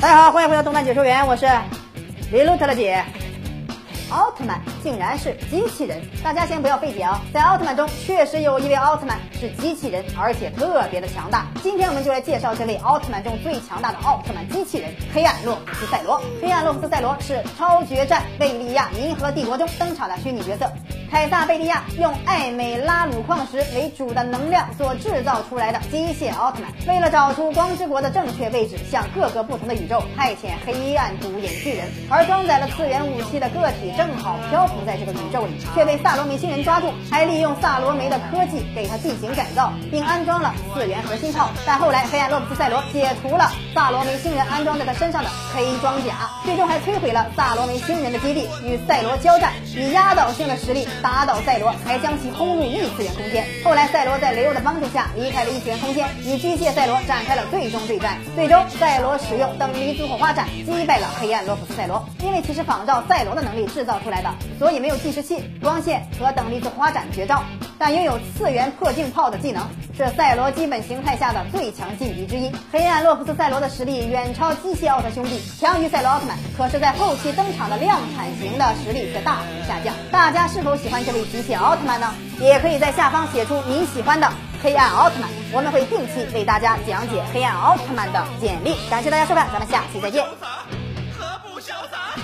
大家好，欢迎回到动漫解说员，我是李露特的姐。奥特曼竟然是机器人，大家先不要费解啊！在奥特曼中确实有一位奥特曼是机器人，而且特别的强大。今天我们就来介绍这位奥特曼中最强大的奥特曼机器人——黑暗洛普斯赛罗。黑暗洛普斯赛罗是《超决战贝利亚银河帝国》中登场的虚拟角色。凯撒贝利亚用艾美拉鲁矿石为主的能量所制造出来的机械奥特曼，为了找出光之国的正确位置，向各个不同的宇宙派遣黑暗独眼巨人，而装载了次元武器的个体正好漂浮在这个宇宙里，却被萨罗梅星人抓住，还利用萨罗梅的科技给他进行改造，并安装了次元核心炮。但后来黑暗洛普斯赛罗解除了萨罗梅星人安装在他身上的黑装甲，最终还摧毁了萨罗梅星人的基地，与赛罗交战，以压倒性的实力。打倒赛罗，还将其轰入异次元空间。后来，赛罗在雷欧的帮助下离开了异次元空间，与机械赛罗展开了最终对战。最终，赛罗使用等离子火花斩击败了黑暗罗普斯赛罗。因为其是仿照赛罗的能力制造出来的，所以没有计时器、光线和等离子火花斩绝招，但拥有次元破镜炮的技能，是赛罗基本形态下的最强劲敌之一。黑暗洛普斯赛罗的实力远超机械奥特兄弟，强于赛罗奥特曼。可是，在后期登场的量产型的实力却大幅下降。大家是否喜？欢这位机械奥特曼呢？也可以在下方写出你喜欢的黑暗奥特曼，我们会定期为大家讲解黑暗奥特曼的简历。感谢大家收看，咱们下期再见。何不潇洒